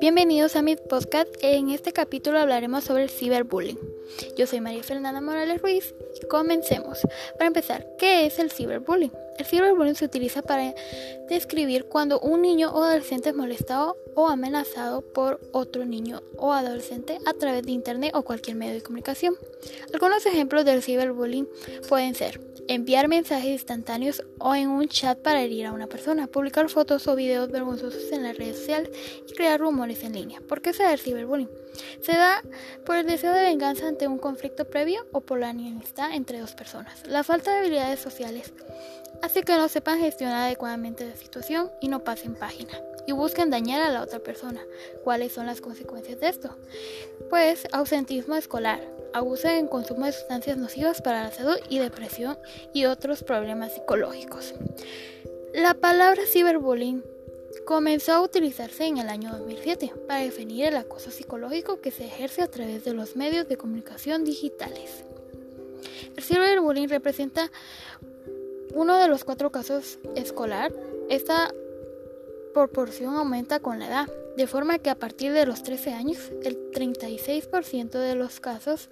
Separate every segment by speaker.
Speaker 1: Bienvenidos a mi podcast. En este capítulo hablaremos sobre el ciberbullying. Yo soy María Fernanda Morales Ruiz y comencemos. Para empezar, ¿qué es el ciberbullying? El ciberbullying se utiliza para describir cuando un niño o adolescente es molestado o amenazado por otro niño o adolescente a través de internet o cualquier medio de comunicación. Algunos ejemplos del ciberbullying pueden ser enviar mensajes instantáneos o en un chat para herir a una persona, publicar fotos o videos vergonzosos en las redes sociales y crear rumores en línea. ¿Por qué se da el ciberbullying? Se da por el deseo de venganza ante un conflicto previo o por la enemistad entre dos personas. La falta de habilidades sociales hace que no sepan gestionar adecuadamente la situación y no pasen página y busquen dañar a la otra persona. ¿Cuáles son las consecuencias de esto? Pues ausentismo escolar, abuso en consumo de sustancias nocivas para la salud y depresión y otros problemas psicológicos. La palabra ciberbullying comenzó a utilizarse en el año 2007 para definir el acoso psicológico que se ejerce a través de los medios de comunicación digitales. El ciberbullying representa uno de los cuatro casos escolar. Esta proporción aumenta con la edad, de forma que a partir de los 13 años el 36% de los casos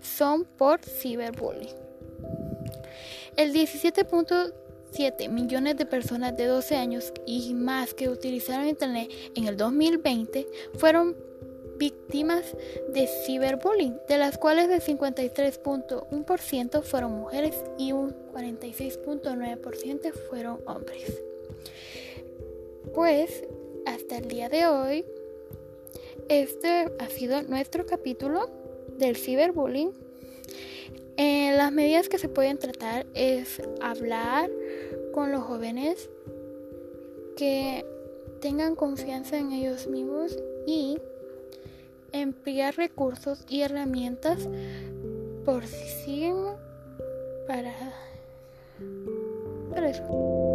Speaker 1: son por ciberbullying. El 17.7 millones de personas de 12 años y más que utilizaron Internet en el 2020 fueron víctimas de ciberbullying, de las cuales el 53.1% fueron mujeres y un 46.9% fueron hombres. Pues hasta el día de hoy, este ha sido nuestro capítulo del ciberbullying. Eh, las medidas que se pueden tratar es hablar con los jóvenes que tengan confianza en ellos mismos y emplear recursos y herramientas por siguen para, para eso.